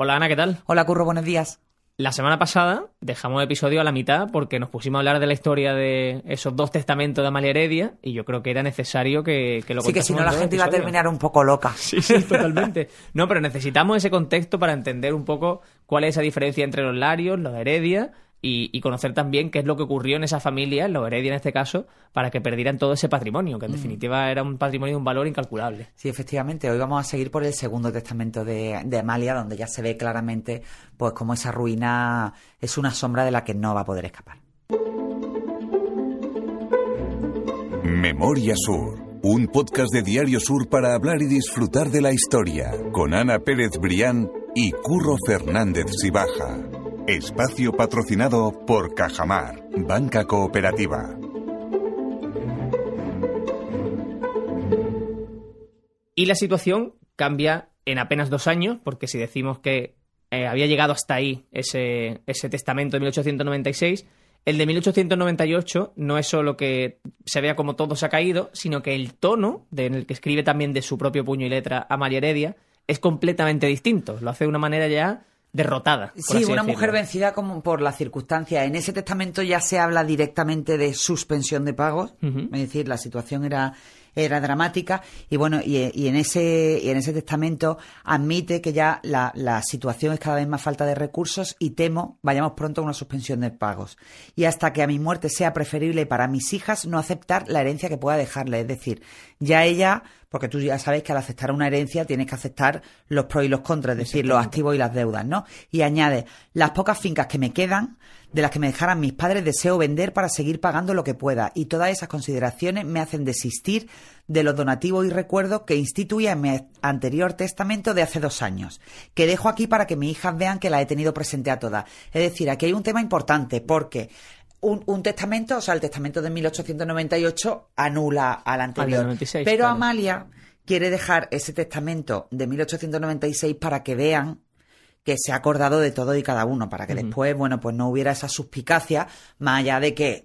Hola Ana, ¿qué tal? Hola Curro, buenos días. La semana pasada dejamos el episodio a la mitad porque nos pusimos a hablar de la historia de esos dos testamentos de Amalia Heredia y yo creo que era necesario que, que lo Sí, que si no la gente iba a terminar un poco loca. Sí, sí, totalmente. No, pero necesitamos ese contexto para entender un poco cuál es esa diferencia entre los Larios, los Heredia y, y conocer también qué es lo que ocurrió en esa familia, los Heredia en este caso, para que perdieran todo ese patrimonio, que en definitiva era un patrimonio de un valor incalculable. Sí, efectivamente. Hoy vamos a seguir por el segundo testamento de, de Amalia, donde ya se ve claramente pues cómo esa ruina es una sombra de la que no va a poder escapar. Memoria Sur, un podcast de Diario Sur para hablar y disfrutar de la historia, con Ana Pérez Brián y Curro Fernández Sibaja. Espacio patrocinado por Cajamar, Banca Cooperativa. Y la situación cambia en apenas dos años, porque si decimos que eh, había llegado hasta ahí ese, testamento de 1896, el de 1898 no es solo que se vea como todo se ha caído, sino que el tono en el que escribe también de su propio puño y letra a María Heredia es completamente distinto. Lo hace de una manera ya derrotada. por Sí, así una decirlo. mujer vencida como por las circunstancias. En ese testamento ya se habla directamente de suspensión de pagos, es decir, la situación era era dramática y bueno y, y en ese y en ese testamento admite que ya la, la situación es cada vez más falta de recursos y temo vayamos pronto a una suspensión de pagos y hasta que a mi muerte sea preferible para mis hijas no aceptar la herencia que pueda dejarle es decir ya ella porque tú ya sabes que al aceptar una herencia tienes que aceptar los pros y los contras, es decir, los activos y las deudas, ¿no? Y añade, las pocas fincas que me quedan, de las que me dejaran mis padres, deseo vender para seguir pagando lo que pueda. Y todas esas consideraciones me hacen desistir de los donativos y recuerdos que instituía en mi anterior testamento de hace dos años, que dejo aquí para que mis hijas vean que las he tenido presente a todas. Es decir, aquí hay un tema importante, porque un, un testamento, o sea, el testamento de 1898 anula al anterior. 96, pero claro. Amalia quiere dejar ese testamento de 1896 para que vean que se ha acordado de todo y cada uno, para que después, bueno, pues no hubiera esa suspicacia, más allá de que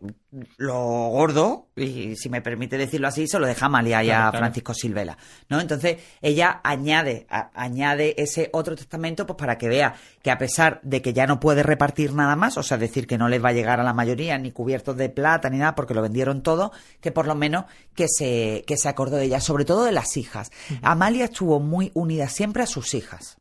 lo gordo, y si me permite decirlo así, se lo deja Amalia y Claro, a claro. Francisco Silvela, ¿no? Entonces, ella añade, a- añade ese otro testamento, pues para que vea que a pesar de que ya no puede repartir nada más, o sea, decir que no les va a llegar a la mayoría, ni cubiertos de plata, ni nada, porque lo vendieron todo, que por lo menos que se, que se acordó de ella, sobre todo de las hijas. Amalia estuvo muy unida siempre a sus hijas.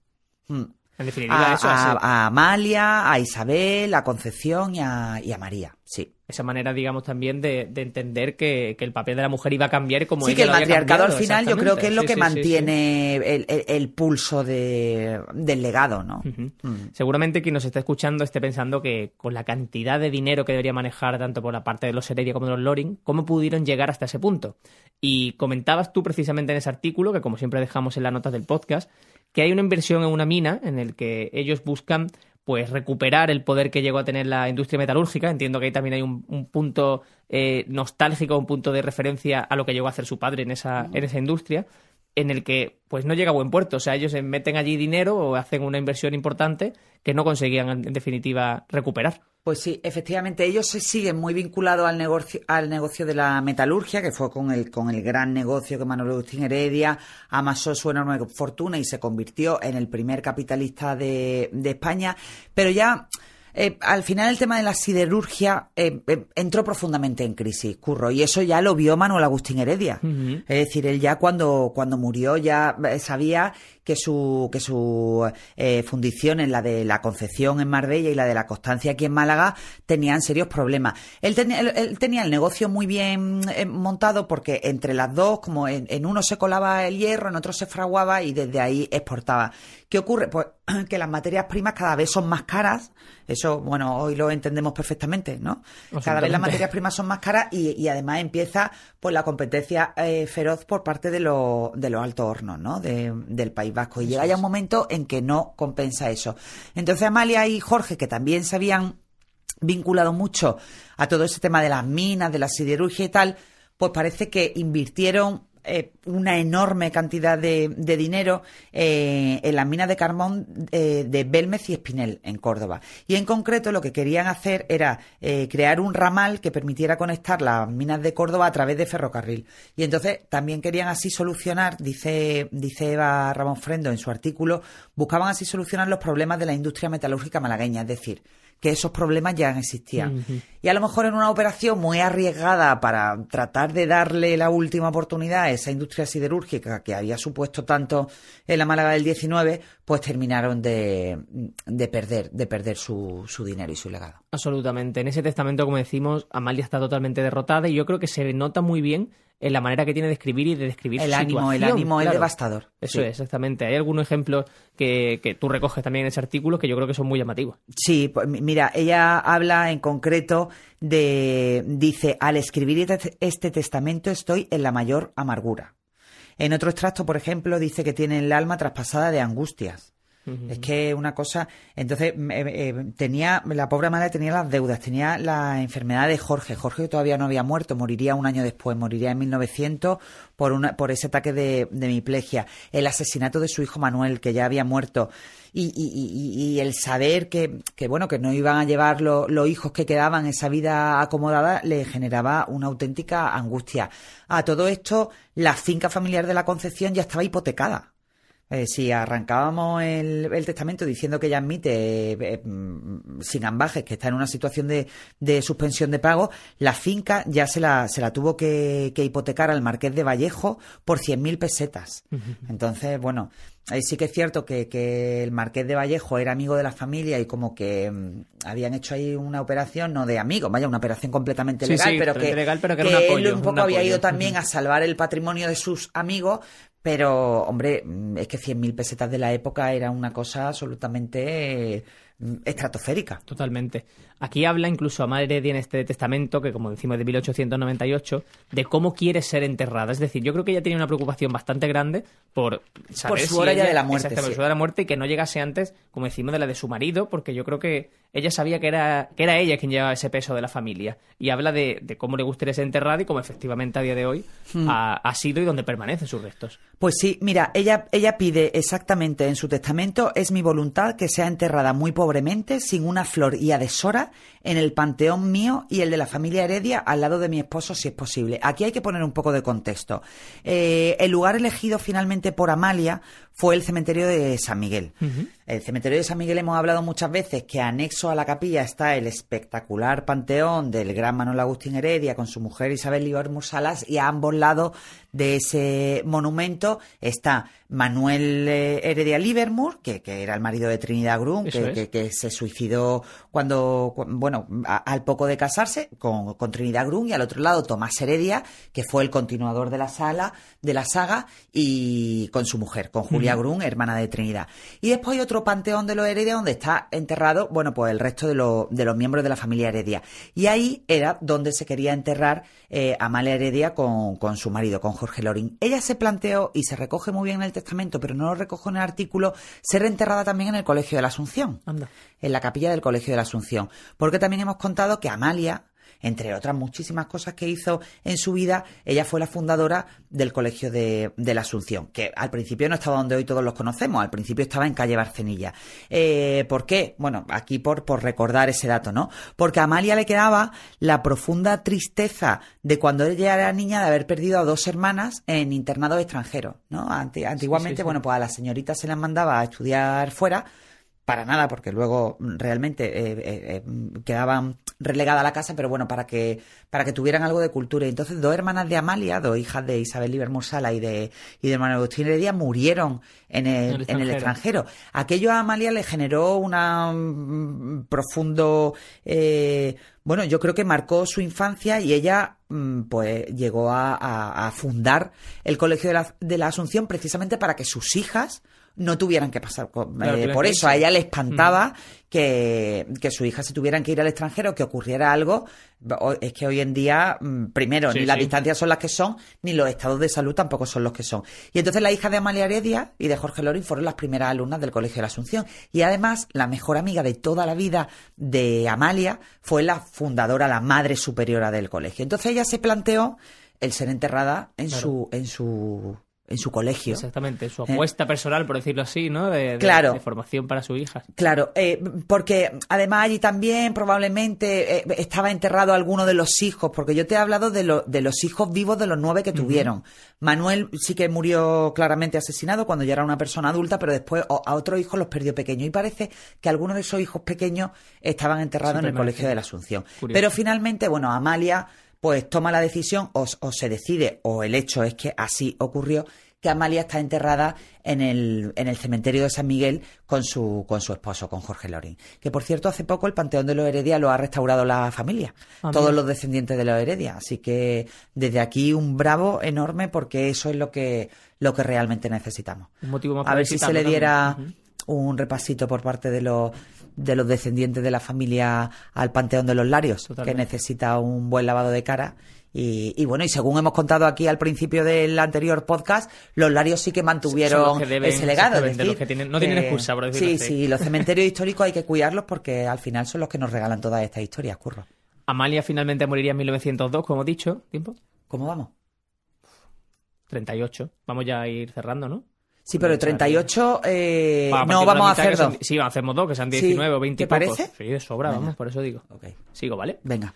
Mm En definitiva, a, eso a- así. a Amalia, a Isabel, a Concepción y a, y a María. Sí. Esa manera, digamos, también de, de entender que, que el papel de la mujer iba a cambiar como sí, que el matriarcado al final yo creo que es lo que Sí, sí, mantiene El, el- el pulso de, del legado, ¿no? Mm. Seguramente quien nos está escuchando esté pensando que con la cantidad de dinero que debería manejar tanto por la parte de los Heredia como de los Loring, ¿cómo pudieron llegar hasta ese punto? Y comentabas tú precisamente en ese artículo, que como siempre dejamos en las notas del podcast, que hay una inversión en una mina en el que ellos buscan pues recuperar el poder que llegó a tener la industria metalúrgica. Entiendo que ahí también hay un, un punto eh, nostálgico, un punto de referencia a lo que llegó a hacer su padre en esa, en esa industria en el que pues no llega a buen puerto. O sea, ellos meten allí dinero o hacen una inversión importante que no conseguían en en definitiva recuperar. Pues sí, efectivamente, ellos se siguen muy vinculados al negocio, al negocio de la metalurgia, que fue con el, con el gran negocio que Manuel Agustín Heredia amasó su enorme fortuna y se convirtió en el primer capitalista de, de España. Pero ya, eh, al final el tema de la siderurgia eh, eh, entró profundamente en crisis, Curro, y eso ya lo vio Manuel Agustín Heredia. Es decir, él ya cuando, cuando murió ya eh, sabía que su, que su eh, fundición en la de la Concepción en Marbella y la de la Constancia aquí en Málaga tenían serios problemas. Él tenía, él, él tenía el negocio muy bien eh, montado porque entre las dos, como en, en uno se colaba el hierro, en otro se fraguaba y desde ahí exportaba. ¿Qué ocurre? Pues que las materias primas cada vez son más caras. Eso, bueno, hoy lo entendemos perfectamente, ¿no? Cada vez las materias primas son más caras y, y además empieza pues la competencia eh, feroz por parte de, los de los altos hornos, ¿no? De- del País Vasco. Y llega ya un momento en que no compensa eso. Entonces Amalia y Jorge, que también se habían vinculado mucho a todo ese tema de las minas, de la siderurgia y tal, pues parece que invirtieron eh, una enorme cantidad de, de dinero eh, en las minas de carbón eh, de Belmez y Espinel, en Córdoba. Y en concreto lo que querían hacer era crear un ramal que permitiera conectar las minas de Córdoba a través de ferrocarril. Y entonces también querían así solucionar, dice, dice Eva Ramón Frendo en su artículo, buscaban así solucionar los problemas de la industria metalúrgica malagueña, es decir, que esos problemas ya existían. Y a lo mejor en una operación muy arriesgada para tratar de darle la última oportunidad a esa industria siderúrgica que había supuesto tanto en la Málaga del 19, pues terminaron de, de perder, de perder su, su dinero y su legado. Absolutamente. En ese testamento, como decimos, Amalia está totalmente derrotada y yo creo que se nota muy bien en la manera que tiene de escribir y de describir El su ánimo, el ánimo es devastador. Eso Sí. es, exactamente. Hay algunos ejemplos que, que tú recoges también en ese artículo que yo creo que son muy llamativos. Sí, pues mi- mira, ella habla en concreto de, dice, al escribir este, este testamento estoy en la mayor amargura. En otro extracto, por ejemplo, dice que tiene el alma traspasada de angustias. Es que una cosa, entonces mm, eh, eh, tenía, la pobre madre tenía las deudas, tenía la enfermedad de Jorge. Jorge todavía no había muerto, moriría un año después, moriría en 1900 por una, por ese ataque de, de. El asesinato de su hijo Manuel, que ya había muerto. Y, y- y- y el saber que, que, bueno, que no iban a llevar lo- los hijos que quedaban esa vida acomodada, le generaba una auténtica angustia. A todo esto, la finca familiar de la Concepción ya estaba hipotecada. Eh, si arrancábamos el, el testamento diciendo que ella admite, eh, eh, mm, sin ambajes, que está en una situación de, de suspensión de pago, la finca ya se la, se la tuvo que, que hipotecar al marqués de Vallejo por 100.000 pesetas. Entonces, bueno, ahí sí que es cierto que, que el marqués de Vallejo era amigo de la familia y como que mm, habían hecho ahí una operación, no de amigos, vaya, una operación completamente legal, sí, pero, que, legal, pero que era un apoyo, él un poco un había ido también a salvar el patrimonio de sus amigos, pero, hombre, mm, es que 100.000 pesetas de la época era una cosa absolutamente mm, estratosférica. Totalmente. Aquí habla incluso Amal Heredia en este testamento, que como decimos de 1898, de cómo quiere ser enterrada. Es decir, yo creo que ella tenía una preocupación bastante grande por saber Por su si hora ya de la muerte, sí. su hora de la muerte y que no llegase antes, como decimos, de la de su marido, porque yo creo que ella sabía que era, que era ella quien llevaba ese peso de la familia. Y habla de, de cómo le gustaría ser enterrada y cómo efectivamente a día de hoy Hmm. ha, ha sido y donde permanecen sus restos. Pues sí, mira, ella, ella pide exactamente en su testamento, es mi voluntad que sea enterrada muy pobremente, sin una flor y a deshora, en el panteón mío y el de la familia Heredia, al lado de mi esposo, si es posible. Aquí hay que poner un poco de contexto. Eh, el lugar elegido finalmente por Amalia fue el cementerio de San Miguel. El cementerio de San Miguel hemos hablado muchas veces que anexo a la capilla está el espectacular panteón del gran Manuel Agustín Heredia con su mujer Isabel Livermore Salas y a ambos lados de ese monumento está Manuel eh, Heredia Livermore, que, que era el marido de Trinidad Grun, que, es. que- que se suicidó cuando, cu- bueno, a- al poco de casarse con, con Trinidad Grun y al otro lado Tomás Heredia, que fue el continuador de la sala, de la saga y con su mujer, con Julia Grun, hermana de Trinidad. Y después hay otro panteón de los Heredia donde está enterrado, bueno, pues el resto de, lo- de los miembros de la familia Heredia. Y ahí era donde se quería enterrar eh, Amalia Heredia con, con su marido, con Jorge Loring. Ella se planteó, y se recoge muy bien en el testamento, pero no lo recoge en el artículo, ser enterrada también en el Colegio de la Asunción Anda. en la capilla del Colegio de la Asunción. Porque también hemos contado que Amalia, entre otras muchísimas cosas que hizo en su vida, ella fue la fundadora del Colegio de, de la Asunción, que al principio no estaba donde hoy todos los conocemos, al principio estaba en calle Barcenilla. Eh, ¿Por qué? Bueno, aquí por, por recordar ese dato, ¿no? Porque a Amalia le quedaba la profunda tristeza de cuando ella era niña de haber perdido a dos hermanas en internados extranjeros, ¿no? Antiguamente, sí. bueno, pues a las señoritas se las mandaba a estudiar fuera, para nada, porque luego mm, realmente eh, eh, eh, quedaban relegadas a la casa, pero bueno, para que, para que tuvieran algo de cultura. Y entonces dos hermanas de Amalia, dos hijas de Isabel Livermore Sala y de, y de Manuel Agustín Heredia, murieron en el, En el en el extranjero. Aquello a Amalia le generó una mm, profundo, eh, bueno, yo creo que marcó su infancia y ella mm, pues llegó a, a- a fundar el Colegio de la, de la Asunción precisamente para que sus hijas no tuvieran que pasar con- Claro, eh, por eso. A ella le espantaba que, que su hija se tuvieran que ir al extranjero, que ocurriera algo. Es que hoy en día, mm, primero, Sí, ni las sí. distancias son las que son, ni los estados de salud tampoco son los que son. Y entonces la hija de Amalia Heredia y de Jorge Loring fueron las primeras alumnas del Colegio de la Asunción. Y además, la mejor amiga de toda la vida de Amalia fue la fundadora, la madre superiora del colegio. Entonces ella se planteó el ser enterrada en su en su en su colegio. Exactamente, su Eh. apuesta personal, por decirlo así, ¿no? De, de- Claro. de formación para su hija. Claro, eh, porque además allí también probablemente eh, estaba enterrado alguno de los hijos, porque yo te he hablado de, lo- de los hijos vivos de los nueve que tuvieron. Manuel sí que murió claramente asesinado cuando ya era una persona adulta, pero después a otros hijos los perdió pequeños. Y parece que algunos de esos hijos pequeños estaban enterrados en el Colegio de la Asunción. Curioso. Pero finalmente, bueno, Amalia pues toma la decisión o, o se decide, o el hecho es que así ocurrió, que Amalia está enterrada en el, en el cementerio de San Miguel con su, con su esposo, con Jorge Lorin. Que por cierto, hace poco el Panteón de los Heredia lo ha restaurado la familia, Ah, todos los descendientes de los Heredia. Así que desde aquí un bravo enorme porque eso es lo que, lo que realmente necesitamos. Un motivo más A ver si se le diera también. Un repasito por parte de los de los descendientes de la familia al Panteón de los Larios, Totalmente. que necesita un buen lavado de cara. Y, y bueno, y según hemos contado aquí al principio del anterior podcast, los Larios sí que mantuvieron que deben, ese legado. es exactamente, los decir, que tienen- no tienen excusa, por decirlo Sí, así. sí, los cementerios históricos hay que cuidarlos porque al final son los que nos regalan todas estas historias, curro. Amalia finalmente moriría en 1902, como he dicho. ¿Tiempo? ¿Cómo vamos? 38. Vamos ya a ir cerrando, ¿no? Sí, pero el 38 eh, Va, no vamos a hacer son- dos. sí, hacemos dos, que sean Sí, 19 o 20 y ¿te pocos. parece? Sí, de sobra, Venga. vamos, por eso digo. Ok, Sigo, ¿vale? venga.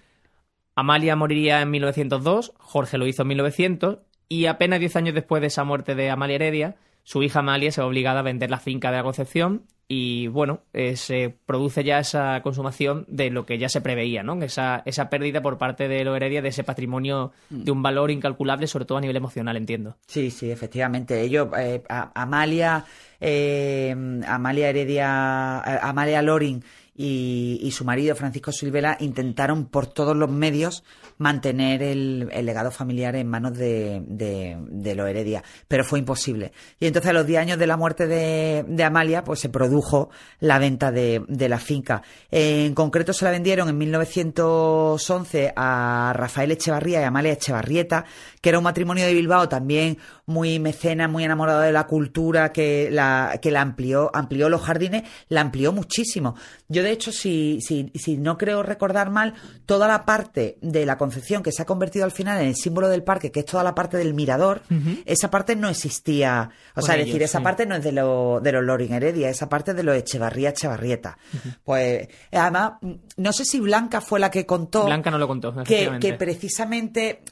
Amalia moriría en 1902, Jorge lo hizo en 1900 y apenas 10 años después de esa muerte de Amalia Heredia, su hija Amalia se ve obligada a vender la finca de la Concepción y bueno, eh, se produce ya esa consumación de lo que ya se preveía, ¿no? Esa, esa pérdida por parte de los Heredia de ese patrimonio de un valor incalculable, sobre todo a nivel emocional, entiendo. Sí, sí, efectivamente. Ellos, eh, a- Amalia, eh, Amalia Heredia, eh, Amalia Loring y, y su marido Francisco Silvela intentaron por todos los medios mantener el, el legado familiar en manos de, de, de los Heredia, pero fue imposible. Y entonces a los 10 años de la muerte de, de Amalia, pues se produjo la venta de, de la finca. En concreto se la vendieron en 1911 a Rafael Echevarría y Amalia Echevarrieta, que era un matrimonio de Bilbao también muy mecena, muy enamorado de la cultura, que la, que la amplió, amplió los jardines, la amplió muchísimo. Yo, de hecho, si, si, si no creo recordar mal, toda la parte de la Concepción que se ha convertido al final en el símbolo del parque, que es toda la parte del mirador, esa parte no existía. O sea, es decir, esa sí. parte no es de, lo, de los Loring Heredia, esa parte de los Echevarría Echevarrieta. Pues, además, no sé si Blanca fue la que contó Blanca no lo contó, que, que precisamente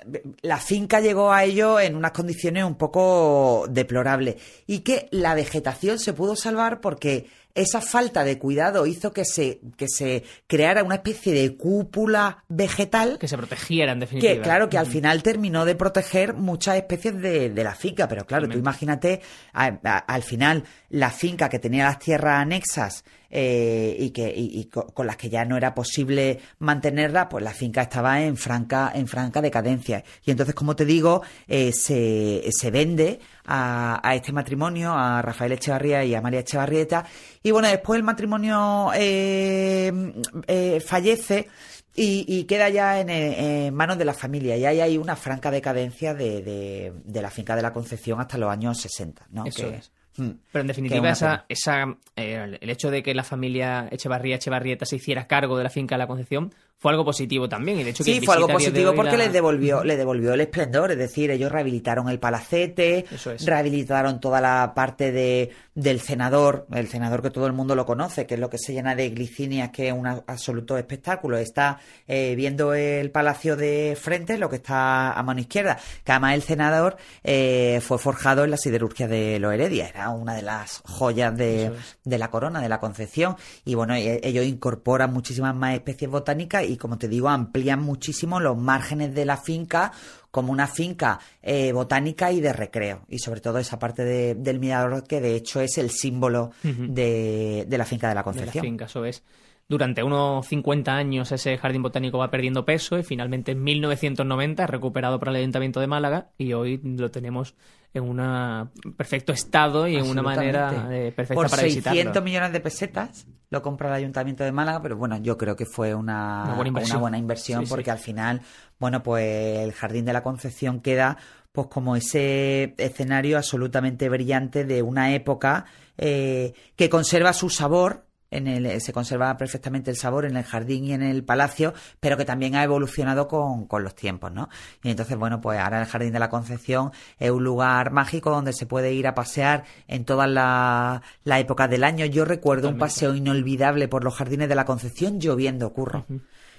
la finca llegó a ello en unas condiciones un poco deplorables y que la vegetación se pudo salvar porque esa falta de cuidado hizo que se, que se creara una especie de cúpula vegetal Que se protegiera, en definitiva. que claro que al final terminó de proteger muchas especies de, de la finca, pero claro, tú imagínate a- a- al final la finca que tenía las tierras anexas eh, y que y, y co- con las que ya no era posible mantenerla, pues la finca estaba en franca en franca decadencia y entonces como te digo eh, se, se vende a, a este matrimonio a Rafael Echevarría y a María Echevarrieta y bueno después el matrimonio eh, eh, fallece y, y queda ya en, eh, en manos de la familia. Y ahí hay una franca decadencia de, de- de la finca de la Concepción hasta los años 60. ¿no? Eso Que- es. Mm. Pero en definitiva, esa, esa, eh, el hecho de que la familia Echevarría Echevarrieta se hiciera cargo de la finca de la Concepción fue algo positivo también. Y de hecho, Sí, fue algo de positivo porque la- les devolvió, le devolvió el esplendor, es decir, ellos rehabilitaron el palacete, es. rehabilitaron toda la parte de, del cenador, el cenador que todo el mundo lo conoce, que es lo que se llena de glicinias, que es un absoluto espectáculo. Está eh, viendo el palacio de frente, lo que está a mano izquierda, que además el cenador eh, fue forjado en la siderurgia de los Heredia, era una de las joyas de, es. de la corona, de la Concepción. Y bueno, e- ellos incorporan muchísimas más especies botánicas y, como te digo, amplían muchísimo los márgenes de la finca como una finca eh, botánica y de recreo. Y sobre todo esa parte de- del mirador que de hecho es el símbolo de, de la finca de la de la Concepción. finca, eso es. Durante unos 50 años ese jardín botánico va perdiendo peso y finalmente en 1990 es recuperado por el Ayuntamiento de Málaga y hoy lo tenemos en un perfecto estado y en una manera eh, perfecta Por para 600 visitarlo. millones de pesetas lo compra el Ayuntamiento de Málaga, pero bueno, yo creo que fue una, Una buena inversión. una buena inversión Sí, sí. porque al final, bueno, pues el Jardín de la Concepción queda pues como ese escenario absolutamente brillante de una época eh, que conserva su sabor en el, se conserva perfectamente el sabor en el jardín y en el palacio, pero que también ha evolucionado con, con los tiempos, ¿no? Y entonces, bueno, pues ahora el Jardín de la Concepción es un lugar mágico donde se puede ir a pasear en todas las la épocas del año. Yo recuerdo un paseo inolvidable por los Jardines de la Concepción lloviendo, curro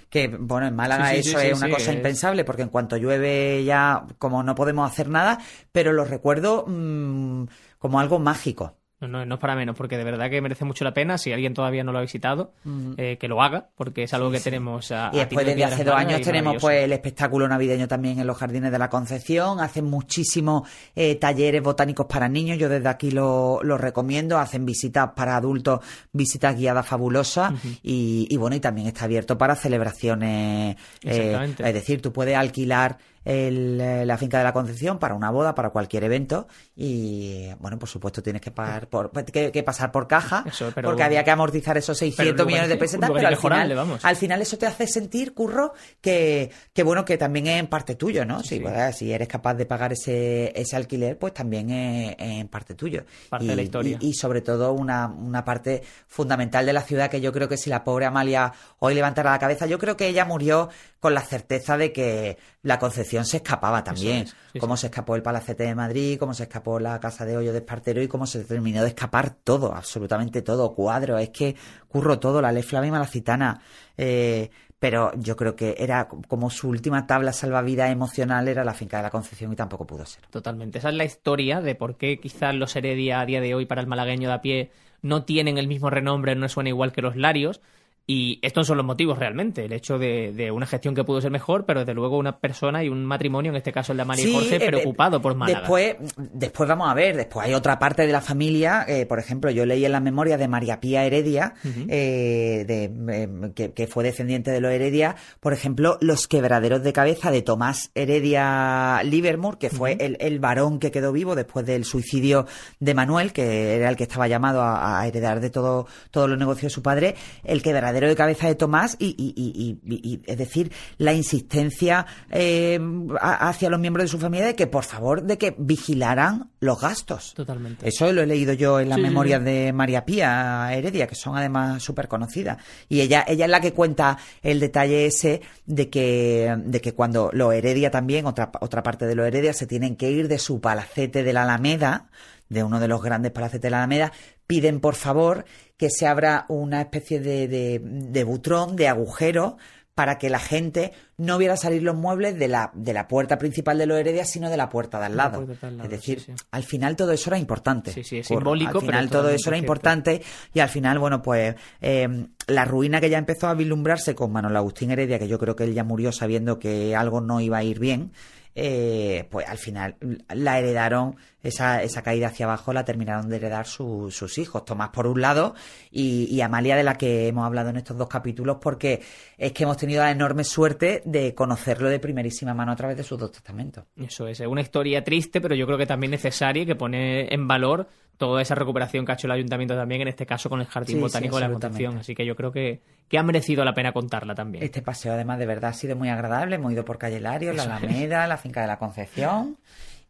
que bueno, en Málaga eso es una cosa impensable porque en cuanto llueve ya como no podemos hacer nada, pero lo recuerdo mm, como algo mágico. No, no, no es para menos, porque de verdad que merece mucho la pena. Si alguien todavía no lo ha visitado, eh, que lo haga, porque es algo que tenemos. A, y después, desde hace dos años, tenemos pues el espectáculo navideño también en los jardines de la Concepción. Hacen muchísimos eh, talleres botánicos para niños. Yo desde aquí lo, recomiendo. Hacen visitas para adultos, visitas guiadas fabulosas. y, y, bueno, y también está abierto para celebraciones. Eh, es decir, tú puedes alquilar el, eh, la finca de la Concepción para una boda, para cualquier evento. Y bueno, por supuesto tienes que, pagar por, que, pasar por caja, porque había que amortizar esos 600 millones de pesetas, pero al final, al final eso te hace sentir, curro, que, que bueno, que también es en parte tuyo, ¿no? si, si eres capaz de pagar ese, ese alquiler, pues también es, en parte tuyo. Parte de la historia. Y, sobre todo una, una parte fundamental de la ciudad que yo creo que si la pobre Amalia hoy levantara la cabeza, yo creo que ella murió con la certeza de que la Concepción se escapaba también. cómo se escapó el Palacete de Madrid, cómo se escapó la Casa de Hoyo de Espartero y cómo se terminó de escapar todo, absolutamente todo. Cuadro, es que curro todo, la ley Flavima, la Citana. Eh, pero yo creo que era como su última tabla salvavidas emocional era la finca de la Concepción y tampoco pudo ser. Totalmente. Esa es la historia de por qué quizás los Heredia a día de hoy para el malagueño de a pie no tienen el mismo renombre, no suena igual que los Larios y estos son los motivos realmente, el hecho de, una gestión que pudo ser mejor, pero desde luego una persona y un matrimonio, en este caso el de María y Jorge, eh, preocupado por Málaga. Después, después vamos a ver, después hay otra parte de la familia, eh, por ejemplo, yo leí en la memoria de María Pía Heredia, eh, de, que, fue descendiente de los Heredia, por ejemplo, los quebraderos de cabeza de Tomás Heredia Livermore, que fue el, varón que quedó vivo después del suicidio de Manuel, que era el que estaba llamado a, heredar de todo, todos los negocios de su padre, el quebradero de cabeza de Tomás y, es decir, la insistencia eh, hacia los miembros de su familia de que por favor de que vigilaran los gastos. Totalmente. Eso lo he leído yo en las memorias de María Pía Heredia, que son además súper conocidas. Y ella, ella es la que cuenta el detalle ese de que, de que cuando lo Heredia también, otra, otra parte de lo Heredia, se tienen que ir de su palacete de la Alameda, de uno de los grandes palacetes de la Alameda, piden por favor que se abra una especie de, de, butrón, de agujero, para que la gente no viera salir los muebles de la, de la puerta principal de los Heredias, sino de la puerta de al lado. es decir, al final todo eso era importante. Sí, sí, es simbólico. Al final todo eso era importante y al final, bueno, pues eh, la ruina que ya empezó a vislumbrarse con Manuel Agustín Heredia, que yo creo que él ya murió sabiendo que algo no iba a ir bien, eh, pues al final la heredaron, esa, esa caída hacia abajo la terminaron de heredar sus hijos, Tomás por un lado y, Amalia de la que hemos hablado en estos dos capítulos porque es que hemos tenido la enorme suerte de conocerlo de primerísima mano a través de sus dos testamentos. Eso es, es una historia triste pero yo creo que también necesaria que pone en valor toda esa recuperación que ha hecho el ayuntamiento también, en este caso con el Jardín Botánico de la Concepción. Así que yo creo que, que ha merecido la pena contarla también. Este paseo, además, de verdad ha sido muy agradable. Hemos ido por Calle Lario, la Alameda, la finca de la Concepción.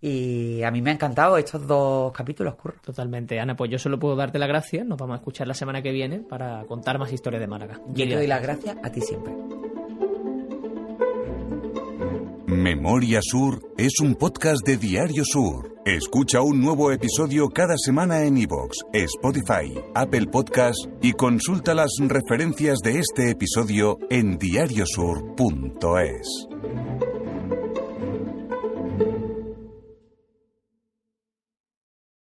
Y a mí me ha encantado estos dos capítulos, Curro. Totalmente. Ana, pues yo solo puedo darte las gracias. Nos vamos a escuchar la semana que viene para contar más historias de Málaga. Yo te doy las gracias a ti siempre. Memoria Sur es un podcast de Diario Sur. Escucha un nuevo episodio cada semana en iVoox, Spotify, Apple Podcast y consulta las referencias de este episodio en diariosur.es.